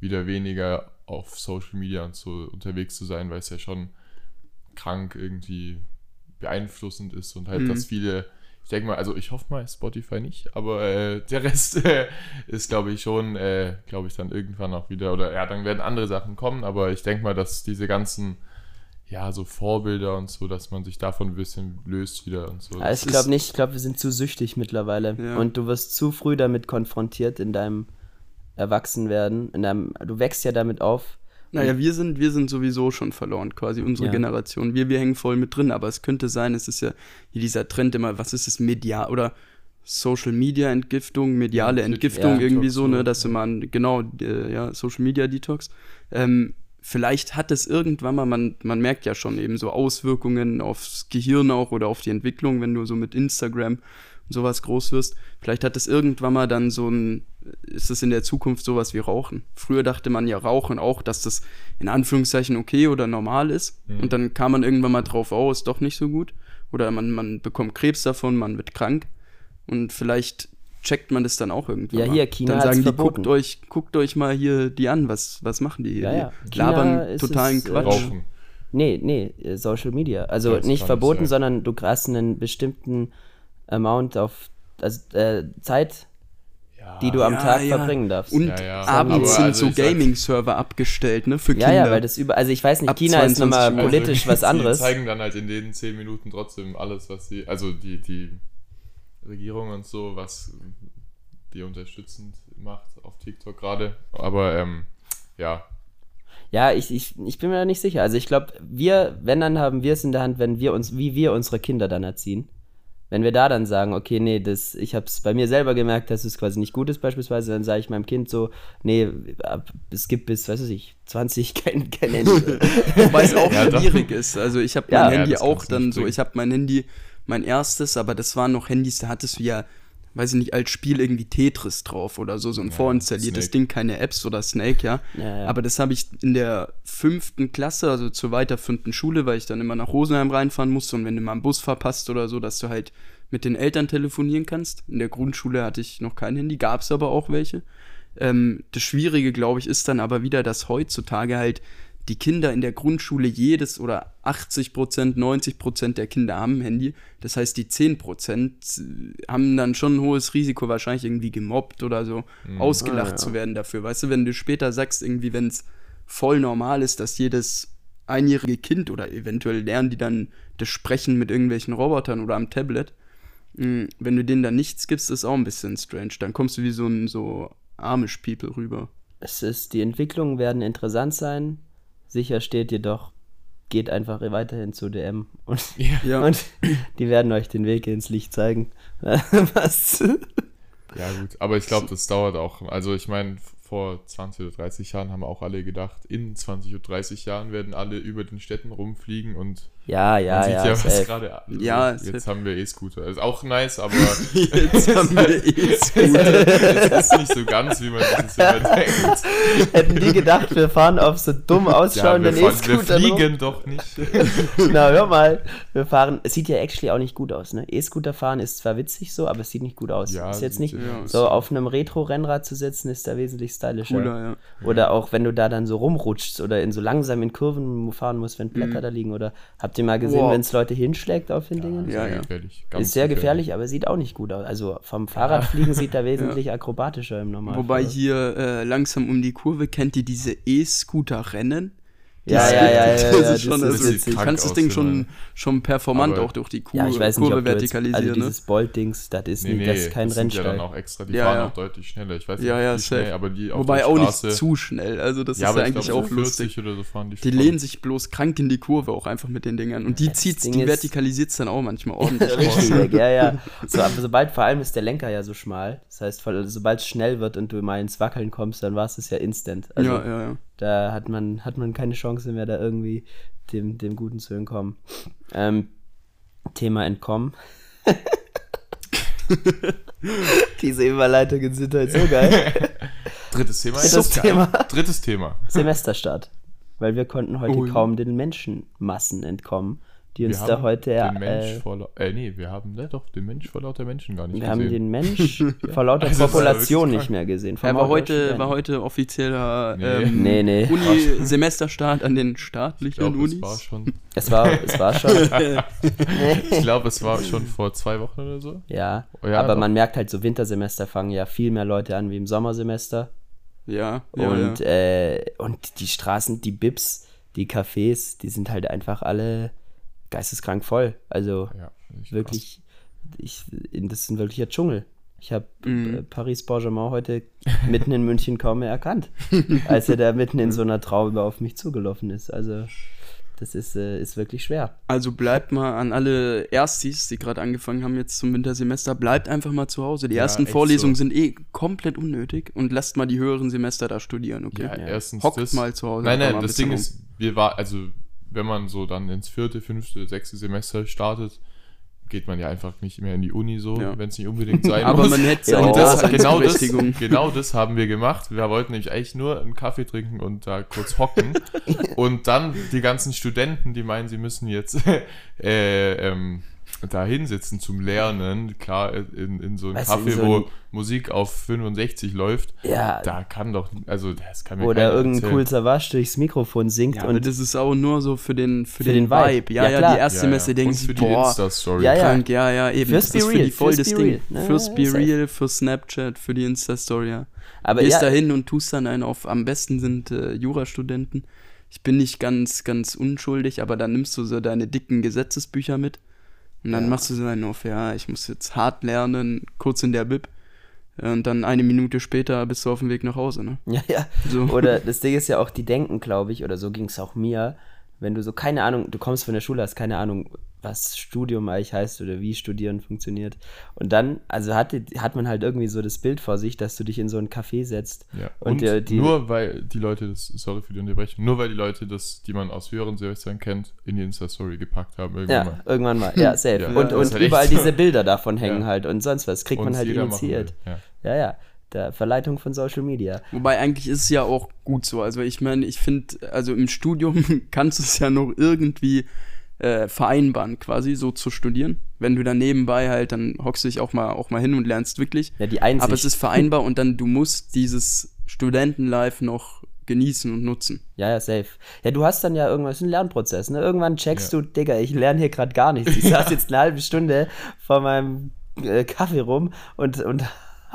wieder weniger auf Social Media und so unterwegs zu sein, weil es ja schon krank irgendwie beeinflussend ist und halt, Mhm. dass viele, ich denke mal, also ich hoffe mal Spotify nicht, aber äh, der Rest äh, ist, glaube ich, schon, äh, glaube ich, dann irgendwann auch wieder, oder ja, dann werden andere Sachen kommen, aber ich denke mal, dass diese ganzen, ja, so Vorbilder und so, dass man sich davon ein bisschen löst wieder und so. Ja, ich glaube nicht, ich glaube, wir sind zu süchtig mittlerweile. Ja. Und du wirst zu früh damit konfrontiert in deinem Erwachsenwerden. In deinem, du wächst ja damit auf. Naja, wir sind, wir sind sowieso schon verloren, quasi unsere Ja. Generation. Wir, wir hängen voll mit drin, aber es könnte sein, es ist ja hier dieser Trend immer, was ist es, medial oder Social Media Entgiftung, mediale Entgiftung, ja. irgendwie Detox, so, ne, dass ja. man, genau, äh, ja, Social Media Detox. Ähm, vielleicht hat es irgendwann mal, man, man merkt ja schon eben so Auswirkungen aufs Gehirn auch oder auf die Entwicklung, wenn du so mit Instagram und sowas groß wirst. Vielleicht hat es irgendwann mal dann so ein, ist es in der Zukunft sowas wie Rauchen. Früher dachte man ja Rauchen auch, dass das in Anführungszeichen okay oder normal ist. Mhm. Und dann kam man irgendwann mal drauf, oh, ist doch nicht so gut. Oder man, man bekommt Krebs davon, man wird krank. Und vielleicht checkt man das dann auch irgendwann. Ja, hier, China Dann sagen die, verboten. guckt euch, guckt euch mal hier die an, was, was machen die hier? Ja, ja. Die China labern ist totalen es, äh, Quatsch. Rauchen. Nee, nee, äh, Social Media. Also Ja, das nicht verboten, sein. sondern du hast einen bestimmten Amount auf also, äh, Zeit, Ja, die du am Ja, Tag ja. verbringen darfst. Und Ja, ja. abends sind also so Gaming-Server abgestellt, ne, für ja, Kinder. ja, weil das über, also ich weiß nicht, Ab China ist 22 nochmal politisch was anderes. Die zeigen dann halt in den 10 Minuten trotzdem alles, was sie, also die, die Regierung und so, was die unterstützend macht auf TikTok gerade. Aber ähm, ja, Ja, ich, ich, ich bin mir da nicht sicher. Also ich glaube, wir, wenn dann haben wir es in der Hand, wenn wir uns, wie wir unsere Kinder dann erziehen. Wenn wir da dann sagen, okay, nee, das, ich habe es bei mir selber gemerkt, dass es quasi nicht gut ist beispielsweise, dann sage ich meinem Kind so, nee, ab, es gibt bis, weiß ich, 20 kein, kein Handy. Wobei es auch Ja, doch. schwierig ist. Also ich habe Ja. mein Ja, Handy das auch dann so, ich habe mein Handy, mein erstes, aber das waren noch Handys, da hattest du ja, weiß ich nicht, als Spiel irgendwie Tetris drauf oder so, so ein Ja, vorinstalliertes Snake. Ding, keine Apps oder Snake, ja. Ja, ja. Aber das habe ich in der fünften Klasse, also zur weiterführenden Schule, weil ich dann immer nach Rosenheim reinfahren musste und wenn du mal einen Bus verpasst oder so, dass du halt mit den Eltern telefonieren kannst. In der Grundschule hatte ich noch kein Handy, gab es aber auch welche. Ähm, das Schwierige, glaube ich, ist dann aber wieder, dass heutzutage halt die Kinder in der Grundschule jedes oder 80 Prozent, 90 Prozent der Kinder haben ein Handy. Das heißt, die 10 Prozent äh, haben dann schon ein hohes Risiko, wahrscheinlich irgendwie gemobbt oder so, ausgelacht Ah, ja. zu werden dafür. Weißt du, wenn du später sagst, irgendwie, wenn es voll normal ist, dass jedes einjährige Kind oder eventuell lernen die dann das Sprechen mit irgendwelchen Robotern oder am Tablet. mh, Wenn du denen dann nichts gibst, ist auch ein bisschen strange. Dann kommst du wie so ein so Amish People rüber. es ist, die Entwicklungen werden interessant sein. Sicher steht jedoch, geht einfach weiterhin zu DM und, Ja. und die werden euch den Weg ins Licht zeigen. Was? ja gut. Aber ich glaube, das dauert auch. Also ich meine, vor 20 oder 30 Jahren haben auch alle gedacht, in 20 oder 30 Jahren werden alle über den Städten rumfliegen und Ja, ja, man sieht ja. ja, was gerade. Also Ja, jetzt safe. haben wir E-Scooter. Ist auch nice, aber Jetzt haben wir eh es ist nicht so ganz, wie man das überdenkt. Hätten die gedacht, wir fahren auf so dumm Ja, ausschauenden fahren, wir E-Scootern rum? fliegen doch nicht. Na, hör mal. Wir fahren, es sieht ja actually auch nicht gut aus, ne? E-Scooter fahren ist zwar witzig so, aber es sieht nicht gut aus. Ja, ist jetzt nicht, ja, so auf einem Retro-Rennrad zu sitzen, ist da wesentlich stylischer. cooler, ja. Oder auch wenn du da dann so rumrutschst oder in so langsam in Kurven fahren musst, wenn Blätter da liegen. Oder habt ihr mal gesehen, Wow. wenn es Leute hinschlägt auf den Dingen? Ja, ja. gefährlich. Ganz Ist sehr gefährlich, aber sieht auch nicht gut aus. Also vom Fahrradfliegen sieht er wesentlich akrobatischer im Normalfall. Wobei hier äh, langsam um die Kurve kennt ihr diese E-Scooter-Rennen, Ja, ja, ja, ja, das ja, ist das schon ist also, witzig. du kannst das Ding schon, schon performant Aber- auch durch die Kur Ja, ich weiß nicht, Kurve jetzt, also vertikalisieren. ne? dieses Bolt-Dings, das ist, Nee, nee, das ist kein das sind ja Rennstall. dann auch extra, die Ja, fahren ja. auch deutlich schneller. Ich weiß Ja, nicht, ja, wie schnell, aber die auf Wobei der auch nicht zu schnell. Also das ja, ist ja ich eigentlich auch lustig. 40 oder so fahren die lehnen sich bloß krank in die Kurve auch einfach mit den Dingern. Und die das Ding die ist- vertikalisiert es dann auch manchmal ordentlich. Richtig ja, ja. So, aber sobald, vor allem ist der Lenker ja so schmal. Das heißt, voll- sobald es schnell wird und du mal ins Wackeln kommst, dann war es das ja instant. Also ja, ja, ja. da hat man, hat man keine Chance mehr, da irgendwie dem, dem Guten zu entkommen. Ähm, Thema Entkommen. Diese Überleitungen sind halt so geil. Drittes Thema. Drittes jetzt? Thema. Drittes Thema. Semesterstart. Weil wir konnten heute Ui. kaum den Menschenmassen entkommen, die uns Wir da haben heute den Mensch äh, vor äh, nee, wir haben ne, doch den Mensch vor lauter Menschen gar nicht wir haben gesehen. den Mensch vor lauter Also, Population nicht mehr gesehen. Er war heute, war heute offizieller Nee. ähm, Nee, nee. Uni-Semesterstart an den ich staatlichen glaube, Unis. es war schon. Es war, es war schon. Ich glaube, es war schon vor zwei Wochen oder so. ja, Oh ja, aber doch. man merkt halt, so Wintersemester fangen ja viel mehr Leute an wie im Sommersemester. Ja, ja, und, ja. Äh, und die Straßen, die Bibs, die Cafés, die sind halt einfach alle geisteskrank voll. Also Ja, ich- wirklich, ich, das ist ein wirklicher Dschungel. Ich habe Mhm. äh, Paris Saint-Germain heute mitten in München kaum mehr erkannt, als er da mitten in so einer Traube auf mich zugelaufen ist. Also das ist, äh, ist wirklich schwer. Also bleibt mal an alle Erstis, die gerade angefangen haben jetzt zum Wintersemester, bleibt einfach mal zu Hause. Die Ja, ersten Vorlesungen so. sind eh komplett unnötig und lasst mal die höheren Semester da studieren, okay? Ja, erstens Hockt das. mal zu Hause. Nein, nein, das Ding bisschen ist, wir war, also wenn man so dann ins vierte, fünfte, sechste Semester startet, geht man ja einfach nicht mehr in die Uni so, Ja. wenn es nicht unbedingt sein Aber muss. man hätte Ja, Und das, genau, das, genau das haben wir gemacht. Wir wollten nämlich eigentlich nur einen Kaffee trinken und da kurz hocken. und dann die ganzen Studenten, die meinen, sie müssen jetzt äh, ähm, da hinsitzen zum Lernen, klar, in, in so einem Weißt du, Kaffee, so wo ein- Musik auf 65 läuft, Ja, da kann doch, also das kann mir oder irgendein erzählen. cool Savage durchs Mikrofon singt Ja, aber und das ist auch nur so für den, für, Für den, den Vibe. Vibe. Ja, Ja, ja, klar. die Erstsemester ja, ja. denken Und sich, für die boah, Insta-Story. Ja, ja. krank, ja, ja, eben. Fürs das ist Be für Real, die voll fürs das Be Ding. Fürs Be. Real, für Snapchat, für die Insta-Story, ja. aber Gehst ja, da hin und tust dann einen auf, am besten sind äh, Jurastudenten. Ich bin nicht ganz, ganz unschuldig, aber dann nimmst du so deine dicken Gesetzesbücher mit und dann Ja. machst du so einen auf, ja, ich muss jetzt hart lernen, kurz in der Bib. Und dann eine Minute später bist du auf dem Weg nach Hause, ne? ja, ja. So. Oder das Ding ist ja auch, die denken, glaube ich, oder so ging es auch mir, wenn du so keine Ahnung, du kommst von der Schule, hast keine Ahnung, was Studium eigentlich heißt oder wie Studieren funktioniert. Und dann, also hat, die- hat man halt irgendwie so das Bild vor sich, dass du dich in so ein Café setzt. Ja. Und Und, der- die- nur weil die Leute das, sorry für die Unterbrechung, nur weil die Leute das, die man aus höheren Semestern kennt, in die Insta-Story gepackt haben irgendwann Ja, mal. irgendwann mal. Ja, safe. Ja, und das und halt überall diese Bilder davon hängen Ja. halt und sonst was. Kriegt man Und halt jeder machen initiiert. Ja. Ja, ja. Der Verleitung von Social Media. Wobei eigentlich ist es ja auch gut so. Also ich meine, ich finde, also im Studium kannst du es ja noch irgendwie äh, vereinbaren, quasi so zu studieren. Wenn du dann nebenbei halt, dann hockst du dich auch mal, auch mal hin und lernst wirklich. Ja, die Einsicht. Aber es ist vereinbar und dann du musst dieses Studentenlife noch genießen und nutzen. Ja, ja, safe. Ja, du hast dann ja irgendwas, ein Lernprozess, ne? Irgendwann checkst Ja. du, Digga, ich lerne hier gerade gar nichts. Ich saß jetzt eine halbe Stunde vor meinem äh, Kaffee rum und, und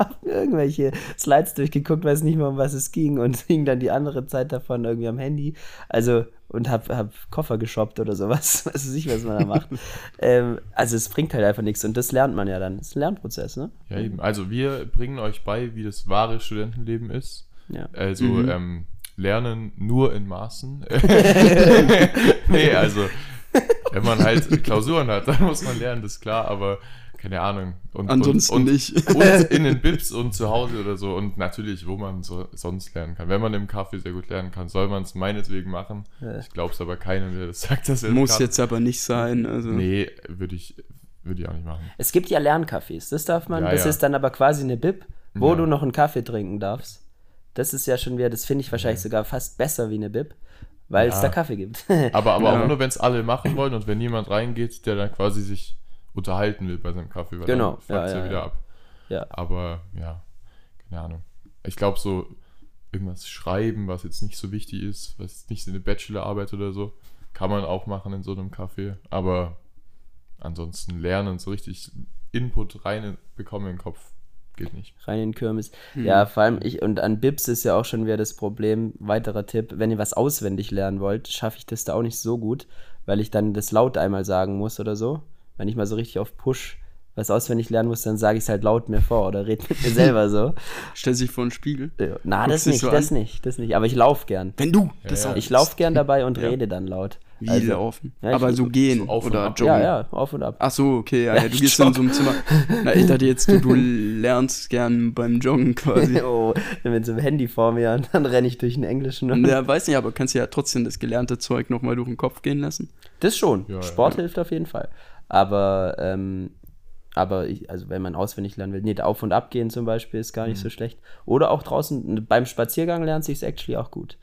hab mir irgendwelche Slides durchgeguckt, weiß nicht mehr, um was es ging und hing dann die andere Zeit davon irgendwie am Handy. Also, und hab, hab Koffer geshoppt oder sowas. Weiß ich, was man da macht. ähm, also, es bringt halt einfach nichts und das lernt man ja dann. Das ist ein Lernprozess, ne? ja, eben. Also wir bringen euch bei, wie das wahre Studentenleben ist. Ja. Also Mhm. ähm, lernen nur in Maßen. nee, also wenn man halt Klausuren hat, dann muss man lernen, das ist klar, aber keine Ahnung. Und, Ansonsten und, und, nicht. und in den Bibs und zu Hause oder so und natürlich, wo man so, sonst lernen kann. Wenn man im Kaffee sehr gut lernen kann, soll man es meinetwegen machen. Ja. Ich glaube es aber keinem, der das sagt, dass er Muss jetzt aber nicht sein. Also. Nee, würde ich, würde ich auch nicht machen. Es gibt ja Lerncafés, das darf man. Ja, das ja. ist dann aber quasi eine Bib, wo Ja. du noch einen Kaffee trinken darfst. Das ist ja schon wieder, das finde ich wahrscheinlich sogar fast besser wie eine Bib, weil es da Kaffee gibt. Aber, aber Ja. auch nur, wenn es alle machen wollen und wenn niemand reingeht, der dann quasi sich unterhalten will bei seinem Kaffee, weil Genau, dann fuckt's ja, ja, ja, wieder ab. Ja. Aber ja, keine Ahnung. Ich glaube so irgendwas schreiben, was jetzt nicht so wichtig ist, was nicht so eine Bachelorarbeit oder so, kann man auch machen in so einem Café. Aber ansonsten lernen, so richtig Input rein bekommen in den Kopf, geht nicht. rein in den Kirmes. Hm. Ja, vor allem ich, und an Bips ist ja auch schon wieder das Problem, weiterer Tipp, wenn ihr was auswendig lernen wollt, schaffe ich das da auch nicht so gut, weil ich dann das laut einmal sagen muss oder so. Wenn ich mal so richtig auf Push was auswendig lernen muss, dann sage ich es halt laut mir vor oder rede mit mir selber so. Stell sich vor den Spiegel. Ja, Na, Guckst das dich nicht, so das an? nicht, das nicht. Aber ich laufe gern. Wenn du Ja, das ja. auch Ich laufe gern dabei und Ja. rede dann laut. Wie Also- laufen? Aber so gehen so auf und oder ab. joggen. Ja, ja, auf und ab. Ach so, okay, ja, ja, Ja, du gehst in so einem Zimmer. Na, ich dachte jetzt, du, du lernst gern beim Joggen quasi. oh, mit so einem Handy vor mir und dann renne ich durch den Englischen. Und Ja, weiß nicht, aber kannst ja trotzdem das gelernte Zeug nochmal durch den Kopf gehen lassen. Das schon. Ja, Sport ja. hilft auf jeden Fall. Aber, ähm, aber ich, also wenn man auswendig lernen will, nicht auf und ab gehen zum Beispiel ist gar nicht Mhm. so schlecht. Oder auch draußen beim Spaziergang lernt sich actually auch gut.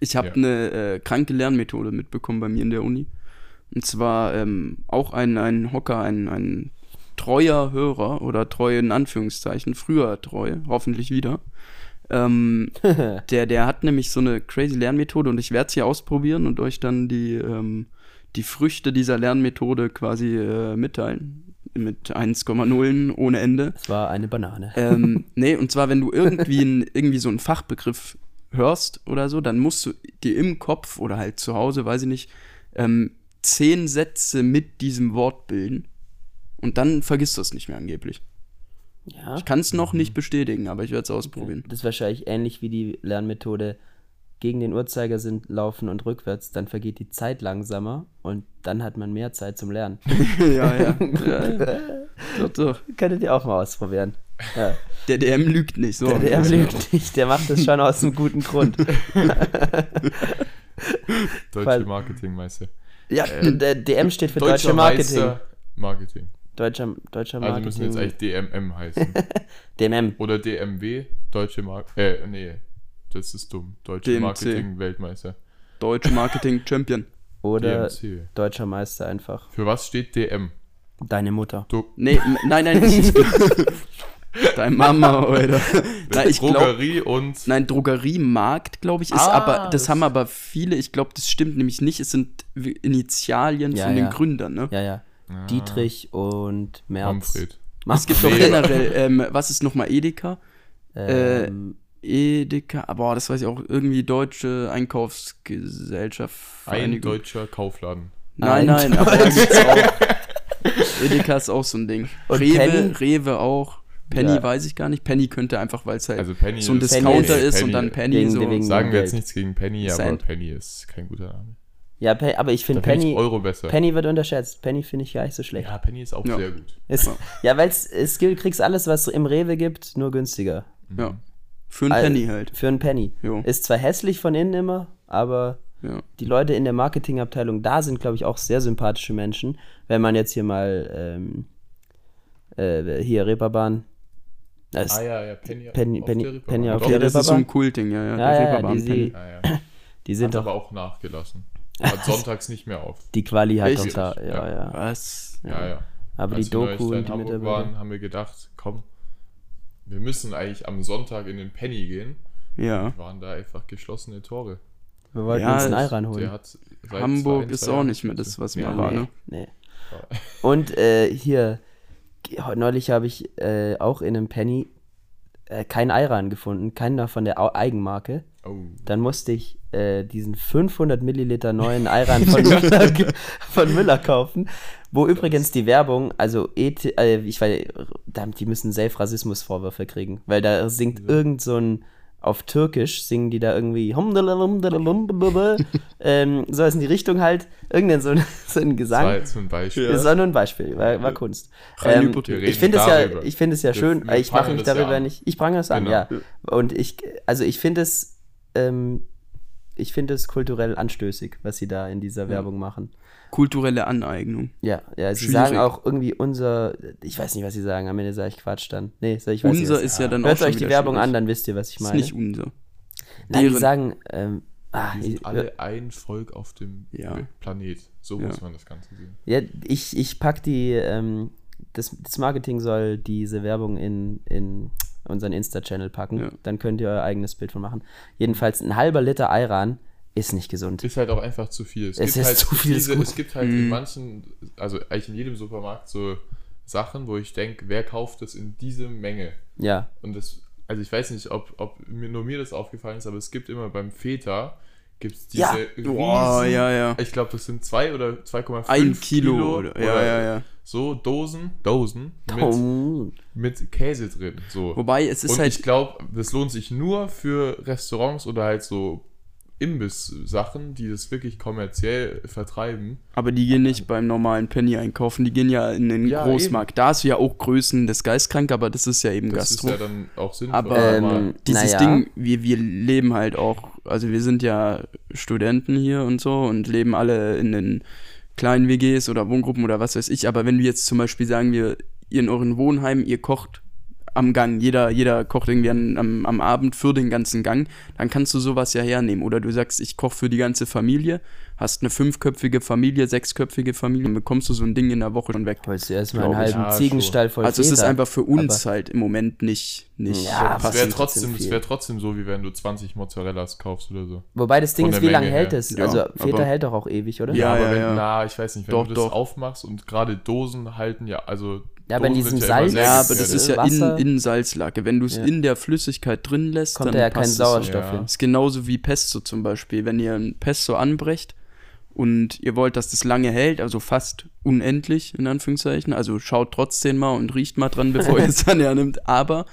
Ich habe Ja. eine äh, kranke Lernmethode mitbekommen bei mir in der Uni. Und zwar ähm, auch ein, ein Hocker, ein, ein treuer Hörer oder treu in Anführungszeichen, früher treu, hoffentlich wieder. Ähm, der, der hat nämlich so eine crazy Lernmethode und ich werde es hier ausprobieren und euch dann die, ähm, die Früchte dieser Lernmethode quasi äh, mitteilen. Mit 1,0 ohne Ende. Es war eine Banane. Ähm, nee, und zwar, wenn du irgendwie, ein, irgendwie so einen Fachbegriff hörst oder so, dann musst du dir im Kopf oder halt zu Hause, weiß ich nicht, ähm, zehn Sätze mit diesem Wort bilden. Und dann vergisst du es nicht mehr angeblich. Ja. Ich kann es noch nicht bestätigen, aber ich werde es ausprobieren. Das ist wahrscheinlich ähnlich wie die Lernmethode gegen den Uhrzeigersinn laufen und rückwärts, dann vergeht die Zeit langsamer und dann hat man mehr Zeit zum Lernen. ja, ja. Doch, doch. Könntet ihr auch mal ausprobieren. Ja. Der DM lügt nicht. So. Der, der lügt nicht, der macht das schon aus einem guten Grund. Deutsche Marketingmeister. Ja, der DM steht für Deutsche Marketing. Meister Marketing. Deutscher, deutscher Also müssen wir jetzt Marketing. eigentlich DMM heißen. DMM. Oder DMW, Deutsche Mark. Äh, nee, das ist dumm. Deutsche DMC. Marketing-Weltmeister. Deutsche Marketing Champion. Oder DMC. deutscher Meister einfach. Für was steht DM? Deine Mutter. Du Nee, nein, nein. Ich, Dein Mama, oder? Nein. Drogerie und. Nein, Drogeriemarkt, glaube ich, ist Ah, aber, das, das- haben aber viele, ich glaube, das stimmt nämlich nicht. Es sind Initialien Ja, von den ja. Gründern, ne? Ja, ja. Ah, Dietrich und Merz. Manfred. Es gibt doch Nee. generell, ähm, was ist nochmal Edeka? Ähm, Edeka, boah, das weiß ich auch, irgendwie Deutsche Einkaufsgesellschaft. Ein deutscher Kaufladen. Nein, Ein nein, aber auch. Edeka ist auch so ein Ding. Und Rewe, Penny? Rewe auch. Penny Ja. weiß ich gar nicht. Penny könnte einfach, weil es halt Also Penny so ein ist- Discounter Penny- ist und Penny- dann Penny Wegen- so. wegen- Sagen wir jetzt nichts gegen Penny, aber Cent. Penny ist kein guter Name. ja, Pe aber ich finde finde ich Penny, Euro besser. Penny wird unterschätzt. Penny finde ich gar nicht so schlecht. ja, Penny ist auch Ja. sehr gut. Ist, ja, weil es gibt, kriegst alles, was es im Rewe gibt, nur günstiger. Ja. Für einen Penny halt. Für einen Penny. Jo. Ist zwar hässlich von innen immer, aber Ja. die Leute in der Marketingabteilung da sind, glaube ich, auch sehr sympathische Menschen. Wenn man jetzt hier mal ähm, äh, hier Reeperbahn. Ah ja, ja, Penny, Penny- auf Penny- der Reeperbahn. Penny auf der das ist so ein? Kultding, ja, ja. Ja, der ja, Reeperbahn die- Penny. Ah, ja. die sind doch. aber auch nachgelassen. Hat sonntags nicht mehr auf. Die Quali hat doch da. Ja, Ja. ja. Was? Ja, ja. Aber Als die Doku und die Hamburg Mitarbeiter. waren, haben wir gedacht, komm, wir müssen eigentlich am Sonntag in den Penny gehen. Ja. Waren da einfach geschlossene Tore. Wir wollten Ja, uns einen Ei seit Hamburg zwei, ist zwei auch nicht mehr das, was Ja, mal war, nee, ne? nee. Und äh, hier, neulich habe ich äh, auch in einem Penny äh, kein Eiran gefunden, keiner von der Au- Eigenmarke. Oh. Dann musste ich äh, diesen 500 Milliliter neuen Eiran von Müller, von Müller kaufen, wo übrigens die Werbung, also ET, äh, ich weiß, damit die müssen safe Rassismusvorwürfe kriegen, weil da singt irgend so ein auf Türkisch singen die da irgendwie ähm, so ist in die Richtung halt irgendein so ein, so ein Das war Gesang. jetzt ein Beispiel. Das war nur ein Beispiel, war, war Kunst. Ähm, ich finde es ja, ich finde es ja schön. wir ich mache mich ja darüber an. nicht. Ich prangere es an, Genau. ja. Und ich, also ich finde es, ähm, ich finde es kulturell anstößig, was sie da in dieser Werbung machen. Kulturelle Aneignung. Ja, ja, sie Schwierig. sagen auch irgendwie unser, ich weiß nicht, was sie sagen. Am Ende sage ich Quatsch dann. Nee, sag ich weiß Unser nicht. was- ist ja dann auch Hört schon euch die Werbung schwierig. an, dann wisst ihr, was ich Ist meine. nicht unser. Nein, die deren- sagen, ähm, ah, Wir ich, sind alle ein Volk auf dem Ja. Planet. So Ja. muss man das Ganze sehen. Ja, ich, ich pack die, ähm, das, das Marketing soll diese Werbung in, in unseren Insta-Channel packen. Ja. Dann könnt ihr euer eigenes Bild von machen. Jedenfalls ein halber Liter Ayran ist nicht gesund. Ist halt auch einfach zu viel. Es ist halt zu viel, Diese, es gibt halt in Mhm. manchen, also eigentlich in jedem Supermarkt so Sachen, wo ich denke, wer kauft das in diese Menge? Ja. Und das, also ich weiß nicht, ob, ob mir, nur mir das aufgefallen ist, aber es gibt immer beim Feta, gibt es diese Ja. riesen, Boah, ja, ja. ich glaube, das sind zwei oder 2,5 Ein Kilo. oder, ja, oder ja, ja. So Dosen, Dosen mit, Oh. mit Käse drin. So. Wobei, es ist Und halt. ich glaube, das lohnt sich nur für Restaurants oder halt so Imbiss-Sachen, die das wirklich kommerziell vertreiben. Aber die gehen nicht beim normalen Penny einkaufen, die gehen ja in den Ja, Großmarkt. Da hast du ja auch Größen des Geistkrank, aber das ist ja eben Das Gastro. ist ja dann auch sinnvoll. Aber Ähm, Dieses naja. Ding, wir, wir leben halt auch, also wir sind ja Studenten hier und so und leben alle in den kleinen WGs oder Wohngruppen oder was weiß ich, aber wenn wir jetzt zum Beispiel sagen, wir, ihr in euren Wohnheimen, ihr kocht am Gang, jeder, jeder kocht irgendwie an, am, am Abend für den ganzen Gang, dann kannst du sowas ja hernehmen. Oder du sagst, ich koche für die ganze Familie, hast eine fünfköpfige Familie, sechsköpfige Familie, dann bekommst du so ein Ding in der Woche schon weg. Wolltest du erstmal einen halben Ja, Ziegenstall voll Also es ist einfach für uns Aber- halt im Moment nicht, nicht Ja, das wäre passend. trotzdem, wär trotzdem so, wie wenn du 20 Mozzarellas kaufst oder so. Wobei das Ding Von ist, wie lange hält es? Ja, also aber- Feta hält doch auch ewig, oder? Ja, aber ja, wenn, ja. na, ich weiß nicht, wenn Doch, du das doch. aufmachst und gerade Dosen halten ja, also Ja, aber in diesem ja Salz- Ja, aber das ist ja in, Wasser. in Salzlake. Wenn du es Ja. in der Flüssigkeit drin lässt, Kommt dann da ja kein passt es so. Sauerstoff Ja. hin. Das ist genauso wie Pesto zum Beispiel. Wenn ihr ein Pesto anbrecht und ihr wollt, dass das lange hält, also fast unendlich in Anführungszeichen, also schaut trotzdem mal und riecht mal dran, bevor ihr es dann hernimmt, aber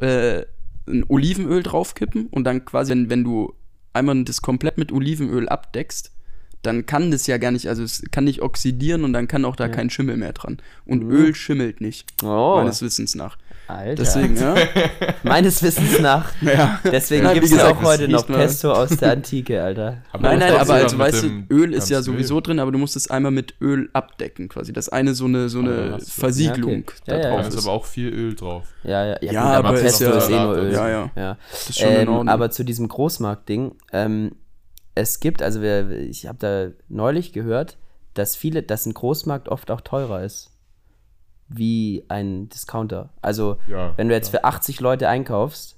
äh, ein Olivenöl draufkippen und dann quasi, wenn, wenn du einmal das komplett mit Olivenöl abdeckst, dann kann das ja gar nicht, also es kann nicht oxidieren und dann kann auch da kein Schimmel mehr dran. Und Mhm. Öl schimmelt nicht, Oh, meines Wissens nach. Alter. Deswegen, ja. Meines Wissens nach. ja. Deswegen Ja, gibt es auch heute noch Pesto aus der Antike, Alter. Aber Nein, nein, aber du also weißt du, Öl ist ja sowieso drin, aber du musst es einmal mit Öl abdecken, quasi. Das eine so eine so eine du- Versiegelung Ja, okay. da Ja, ja, Da drauf ist ist. aber auch viel Öl drauf. Ja, ja, ja, Ja, gut, aber aber ist Pesto ja- ist eh nur Öl. Ja, ja. ja. Das ist schon in Ähm, Ordnung. aber zu diesem Großmarkt-Ding, ähm, es gibt, also wir, ich habe da neulich gehört, dass viele, dass ein Großmarkt oft auch teurer ist wie ein Discounter. Also Ja, wenn du jetzt für 80 Leute einkaufst,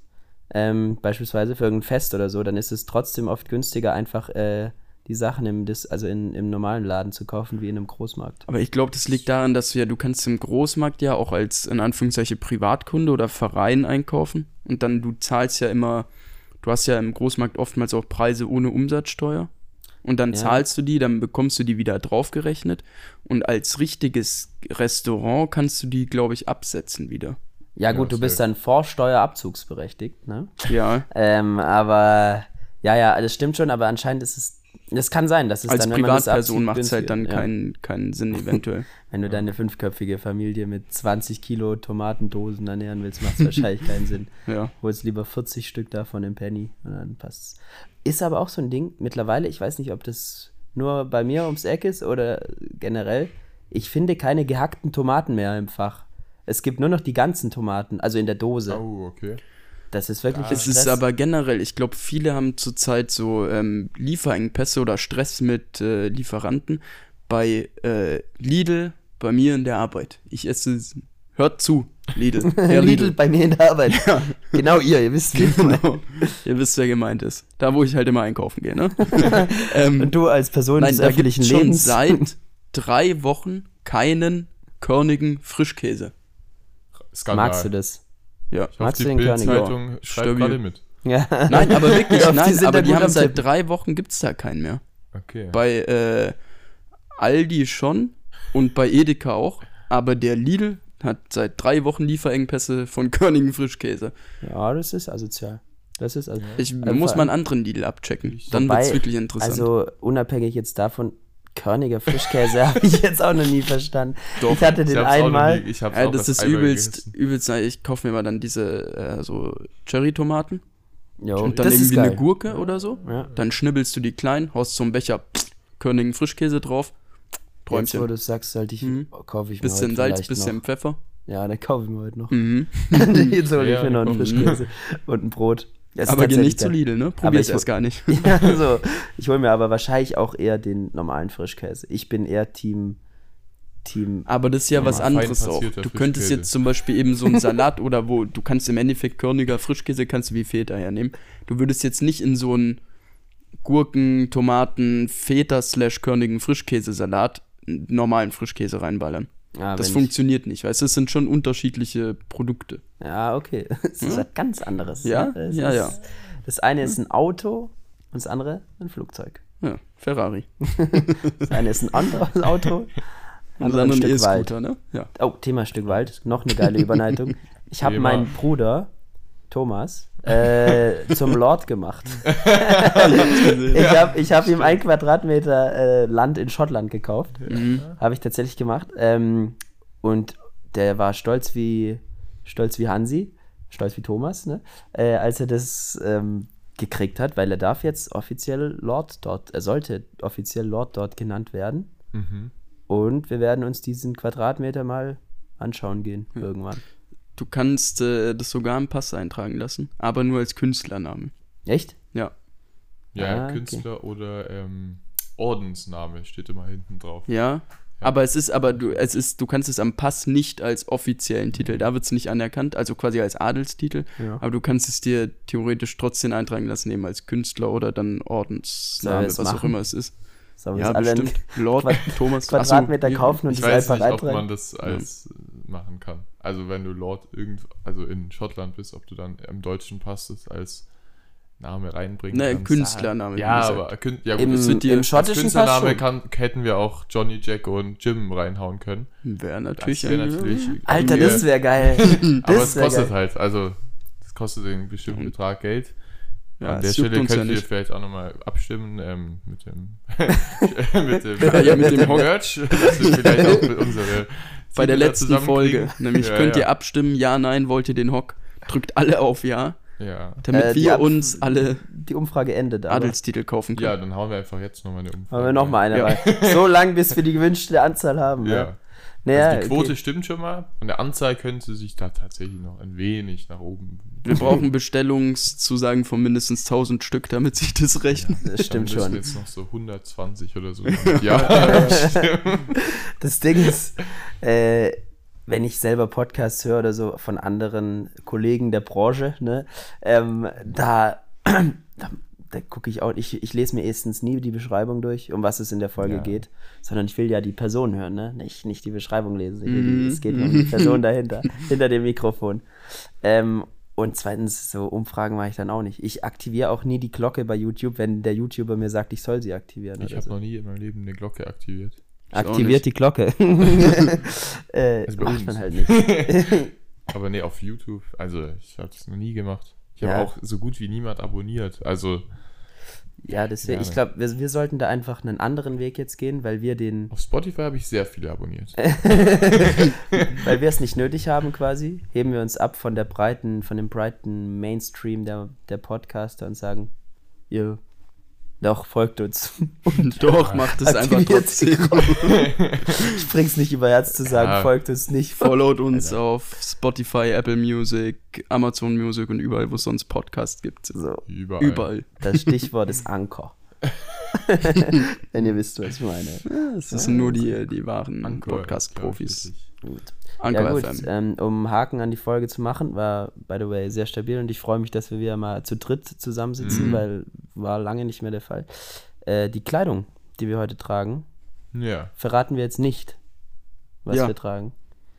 ähm, beispielsweise für irgendein Fest oder so, dann ist es trotzdem oft günstiger, einfach äh, die Sachen im, Dis also in, im normalen Laden zu kaufen, wie in einem Großmarkt. aber ich glaube, das liegt daran, dass du ja, du kannst im Großmarkt ja auch als in Anführungszeichen Privatkunde oder Verein einkaufen und dann du zahlst ja immer, du hast ja im Großmarkt oftmals auch Preise ohne Umsatzsteuer und dann Ja. zahlst du die, dann bekommst du die wieder draufgerechnet und als richtiges Restaurant kannst du die, glaube ich, absetzen wieder. Ja, gut, Ja, du bist dann Vorsteuerabzugsberechtigt, ne? Ja, Ähm, aber ja, ja, das stimmt schon, aber anscheinend ist es. Das kann sein, dass es als dann, wenn man das Privatperson macht es halt dann ja. keinen, keinen Sinn eventuell. Wenn du deine fünfköpfige Familie mit 20 Kilo Tomatendosen ernähren willst, macht es wahrscheinlich keinen Sinn. Ja. Holst lieber 40 Stück davon im Penny und dann passt's. Ist aber auch so ein Ding, mittlerweile, ich weiß nicht, ob das nur bei mir ums Eck ist oder generell, ich finde keine gehackten Tomaten mehr im Fach. Es gibt nur noch die ganzen Tomaten, also in der Dose. Oh, okay. Das ist wirklich Es ist aber generell, ich glaube, viele haben zurzeit so ähm, Lieferengpässe oder Stress mit äh, Lieferanten. Bei äh, Lidl, bei mir in der Arbeit. Ich esse, hört zu, Lidl. Herr Lidl bei mir in der Arbeit. Genau ihr, ihr wisst wie. Genau. Ihr wisst, wer gemeint ist. Da, wo ich halt immer einkaufen gehe, ne? ähm, Und du als Person nein, des da gibt öffentlichen schon Lebens. seit drei Wochen keinen körnigen Frischkäse. Skandal. Magst du das? Ja. Ich hoffe, die? Bildzeitung schreibt Stabil. gerade mit. Ja. Nein, aber wirklich, Ja, die nein, sind aber die haben seit drei Wochen gibt es da keinen mehr. Okay. Bei äh, Aldi schon und bei Edeka auch. Aber der Lidl hat seit drei Wochen Lieferengpässe von Körnigen Frischkäse. ja, das ist asozial. Das ist also, Ich Also muss mal einen anderen Lidl abchecken. Dann wird es wirklich interessant. Also unabhängig jetzt davon, Körniger Frischkäse habe ich jetzt auch noch nie verstanden. Doch. ich hatte Ich den noch einmal. nie- ich hab's auch das erst ist übelst, gegessen. übelst. Ich kaufe mir mal dann diese äh, so Cherry-Tomaten und dann das ist irgendwie eine Gurke oder so. Ja. Dann schnibbelst du die klein, haust so einen Becher Körnigen Frischkäse drauf. Jetzt, Träumchen. wo du sagst, sollte ich, Mhm. kaufe ich mir bisschen heute Salz, bisschen noch. Pfeffer. Ja, dann kaufe ich mir heute noch. Mhm. Jetzt hole ich Ja, mir noch einen komm. Frischkäse und ein Brot. Das Aber geh nicht zu. Lidl, ne? Probier ich- erst gar nicht. Ja, so. Ich hole mir aber wahrscheinlich auch eher den normalen Frischkäse. Ich bin eher Team. Team. Aber das ist ja was fein anderes auch. Du könntest jetzt zum Beispiel eben so einen Salat oder wo, du kannst im Endeffekt körniger Frischkäse, kannst du wie Feta hernehmen. Du würdest jetzt nicht in so einen Gurken, Tomaten, Feta slash körnigen Frischkäsesalat einen normalen Frischkäse reinballern. Ja, das funktioniert nicht, weißt du, es sind schon unterschiedliche Produkte. Ich, ja, okay. Das ist was ganz anderes. Ja? Das Ja, ist, ja. Das eine ist ein Auto und das andere ein Flugzeug. Ja, Ferrari. Das eine ist ein anderes Auto, Und andere dann ein Stück Wald. E-Scooter, ne? Ja. Oh, Thema Stück Wald. Noch eine geile Überleitung. Ich habe meinen Bruder, Thomas, äh, zum Lord gemacht. ich habe ich hab ihm ein Quadratmeter äh, Land in Schottland gekauft. Mhm. Habe ich tatsächlich gemacht. Ähm, und der war stolz wie, stolz wie Hansi, stolz wie Thomas, ne? äh, als er das ähm, gekriegt hat, weil er darf jetzt offiziell Lord dort, er sollte offiziell Lord dort genannt werden. Mhm. Und wir werden uns diesen Quadratmeter mal anschauen gehen irgendwann. Du kannst äh, das sogar im Pass eintragen lassen, aber nur als Künstlername. Echt? Ja. Ja, Ah, okay. Künstler oder ähm, Ordensname steht immer hinten drauf. Ja. Aber es ist, aber du, es ist, du kannst es am Pass nicht als offiziellen Titel, da wird es nicht anerkannt, also quasi als Adelstitel, Ja. aber du kannst es dir theoretisch trotzdem eintragen lassen, eben als Künstler oder dann Ordensname, was auch machen? immer es ist. Sollen wir Ja, uns alle bestimmt. Lord Quad- Thomas Quadratmeter Ach so, kaufen und Ich das weiß einfach nicht, ob man das als äh, machen kann. Also wenn du Lord irgend, also in Schottland bist, ob du dann im deutschen Pass das als Name reinbringen Ne, kannst. Künstlername. Ja, aber Kün ja, gut, Im, wird dir im schottischen Künstlername kann, hätten wir auch Johnny, Jack und Jim reinhauen können. Wäre natürlich, ein- natürlich. Alter, das wäre geil. Aber es wär kostet geil. halt, also es kostet einen bestimmten Betrag Geld. Ja, An der es Stelle uns ja könnt ihr nicht. vielleicht auch nochmal abstimmen ähm, mit dem mit dem, Ja, ja, mit dem. Merch, dass wir vielleicht auch mit unsere bei der letzten. Folge. Nämlich Ja, könnt ja. ihr abstimmen, ja, nein, wollt ihr den Hock? Drückt alle auf Ja, Ja. damit Äh, wir Ab- uns alle Die Umfrage endet aber. Adelstitel kaufen ja, können. dann hauen wir einfach jetzt nochmal eine Umfrage. Wollen wir nochmal eine Ja. rein. So lang, bis wir die gewünschte Anzahl haben. Ja. Ja. Naja, also die Quote okay. stimmt schon mal. Und der Anzahl könnte sich da tatsächlich noch ein wenig nach oben. Wir brauchen Bestellungszusagen von mindestens 1000 Stück, damit sich das rechnet. Das stimmt schon. wir jetzt noch so 120 oder so. ja, stimmt. Das Ding ist, äh, wenn ich selber Podcasts höre oder so von anderen Kollegen der Branche, ne, ähm, da, da, da gucke ich auch, ich, ich lese mir erstens nie die Beschreibung durch, um was es in der Folge Ja. geht, sondern ich will ja die Person hören, ne? Nicht, nicht die Beschreibung lesen. Ich die, es geht um die Person dahinter, hinter dem Mikrofon. Ähm, und zweitens, so Umfragen mache ich dann auch nicht. Ich aktiviere auch nie die Glocke bei YouTube, wenn der YouTuber mir sagt, ich soll sie aktivieren. Ich habe so. noch nie in meinem Leben eine Glocke aktiviert. auch Aktiviert die Glocke. äh, Also macht man halt nicht. Aber nee, auf YouTube, also ich habe das noch nie gemacht. Ich habe Ja. auch so gut wie niemand abonniert. Also Ja, deswegen, ich Gerne. glaube, wir, wir sollten da einfach einen anderen Weg jetzt gehen, weil wir den, auf Spotify habe ich sehr viele abonniert. weil wir es nicht nötig haben quasi, heben wir uns ab von der breiten, von dem breiten Mainstream der, der Podcaster und sagen, ihr doch, folgt uns. Und doch, macht es einfach trotzdem. Ich bring's nicht über Herz zu sagen, Ja. folgt uns nicht. Followt uns auf Spotify, Apple Music, Amazon Music und überall, wo es sonst Podcasts gibt. So, Überall. Überall. das Stichwort ist Anker. Wenn ihr wisst, was ich meine. Es sind nur die, die wahren Podcast-Profis. Anchor ja gut, ähm, um Haken an die Folge zu machen, war, by the way, sehr stabil und ich freue mich, dass wir wieder mal zu dritt zusammensitzen, Mhm. weil war lange nicht mehr der Fall. Äh, die Kleidung, die wir heute tragen. Ja, verraten wir jetzt nicht, was Ja. wir tragen.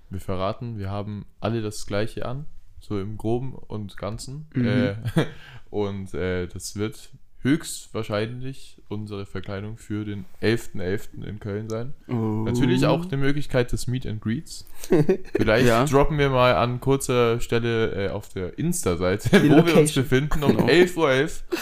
wir verraten, wir haben alle das gleiche an, so im Groben und Ganzen. Mhm. Äh, und äh, das wird höchstwahrscheinlich unsere Verkleidung für den 11.11. in Köln sein. Oh. Natürlich auch die Möglichkeit des Meet and Greets. Vielleicht Ja. droppen wir mal an kurzer Stelle äh, auf der Insta-Seite, wo wir uns Location. befinden, um Genau. 11.11 Uhr.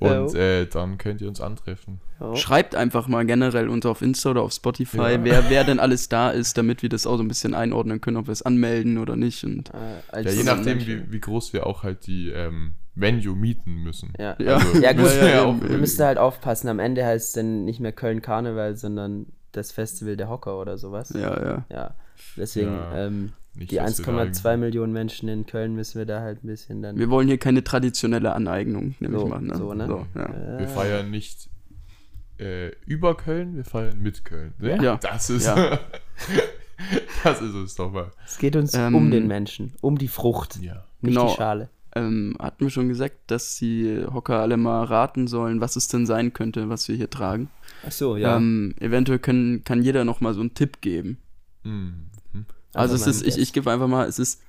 Und Ja. äh, dann könnt ihr uns antreffen. Schreibt einfach mal generell unter auf Insta oder auf Spotify, Ja. wer, wer denn alles da ist, damit wir das auch so ein bisschen einordnen können, ob wir es anmelden oder nicht. Und Äh, Ja, als- je nachdem, wie, wie groß wir auch halt die ähm, Venue mieten müssen. Ja. Ja. Also, Ja, gut, müssen wir ja, ja. Wir müssen halt aufpassen, am Ende heißt es dann nicht mehr Köln Karneval, sondern das Festival der Hocker oder sowas. ja, ja. Ja, deswegen, Ja, ähm, die dass wir da 1,2 Millionen Menschen in Köln müssen wir da halt ein bisschen dann. Wir wollen hier keine traditionelle Aneignung, nehme So, ich mal. Ne? so, ne? So, ja. irgendwie- Wir Äh, feiern nicht äh, über Köln, wir feiern mit Köln. Ne? Ja. Das ist Ja. das ist es doch mal. Es geht uns Ähm, um den Menschen, um die Frucht, Ja. nicht Genau. die Schale. Ähm, hat mir schon gesagt, dass die Hocker alle mal raten sollen, was es denn sein könnte, was wir hier tragen. Ach so, ja. Ähm, eventuell können, kann jeder noch mal so einen Tipp geben. Hm. Also es mal ist, ich, ich gebe einfach mal, es ist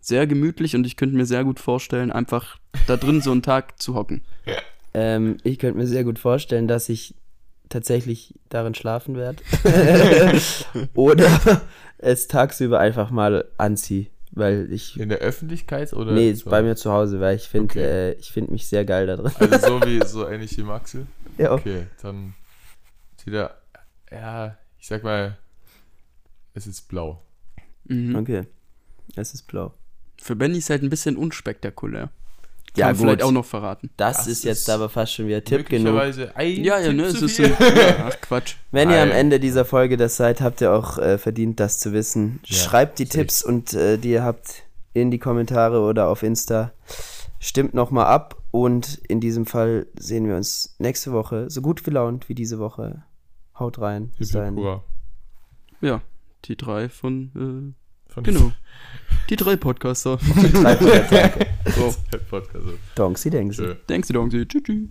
sehr gemütlich und ich könnte mir sehr gut vorstellen, einfach da drin so einen Tag zu hocken. Ähm, ich könnte mir sehr gut vorstellen, dass ich tatsächlich darin schlafen werde. Oder es tagsüber einfach mal anziehe, weil ich. In der Öffentlichkeit oder? Nee, so? bei mir zu Hause, weil ich finde Okay. äh, ich find mich sehr geil da drin. Also so wie, so ähnlich wie Maxel? Ja. Okay, dann wieder, ja, ich sag mal, es ist blau. Mhm. Okay. Es ist blau. Für Benny ist halt ein bisschen unspektakulär. Kann Ja, vielleicht gut. auch noch verraten. Das, Das ist jetzt ist aber fast schon wieder Tipp genug. Ein Ja, ja, ne, es ist viel. ja, ach Quatsch. Wenn ihr am. Ende dieser Folge das seid, habt ihr auch äh, verdient, das zu wissen. Ja, Schreibt die Tipps und äh, die ihr habt in die Kommentare oder auf Insta. Stimmt nochmal ab und in diesem Fall sehen wir uns nächste Woche so gut gelaunt wie diese Woche. Haut rein. Bis dahin. Ja, die drei von, Von äh, genau. Die drei Podcaster. Drei Tage. so, Podcast. Donksi Dengsi. Tschö. denkst du, Tschüss. tschüss.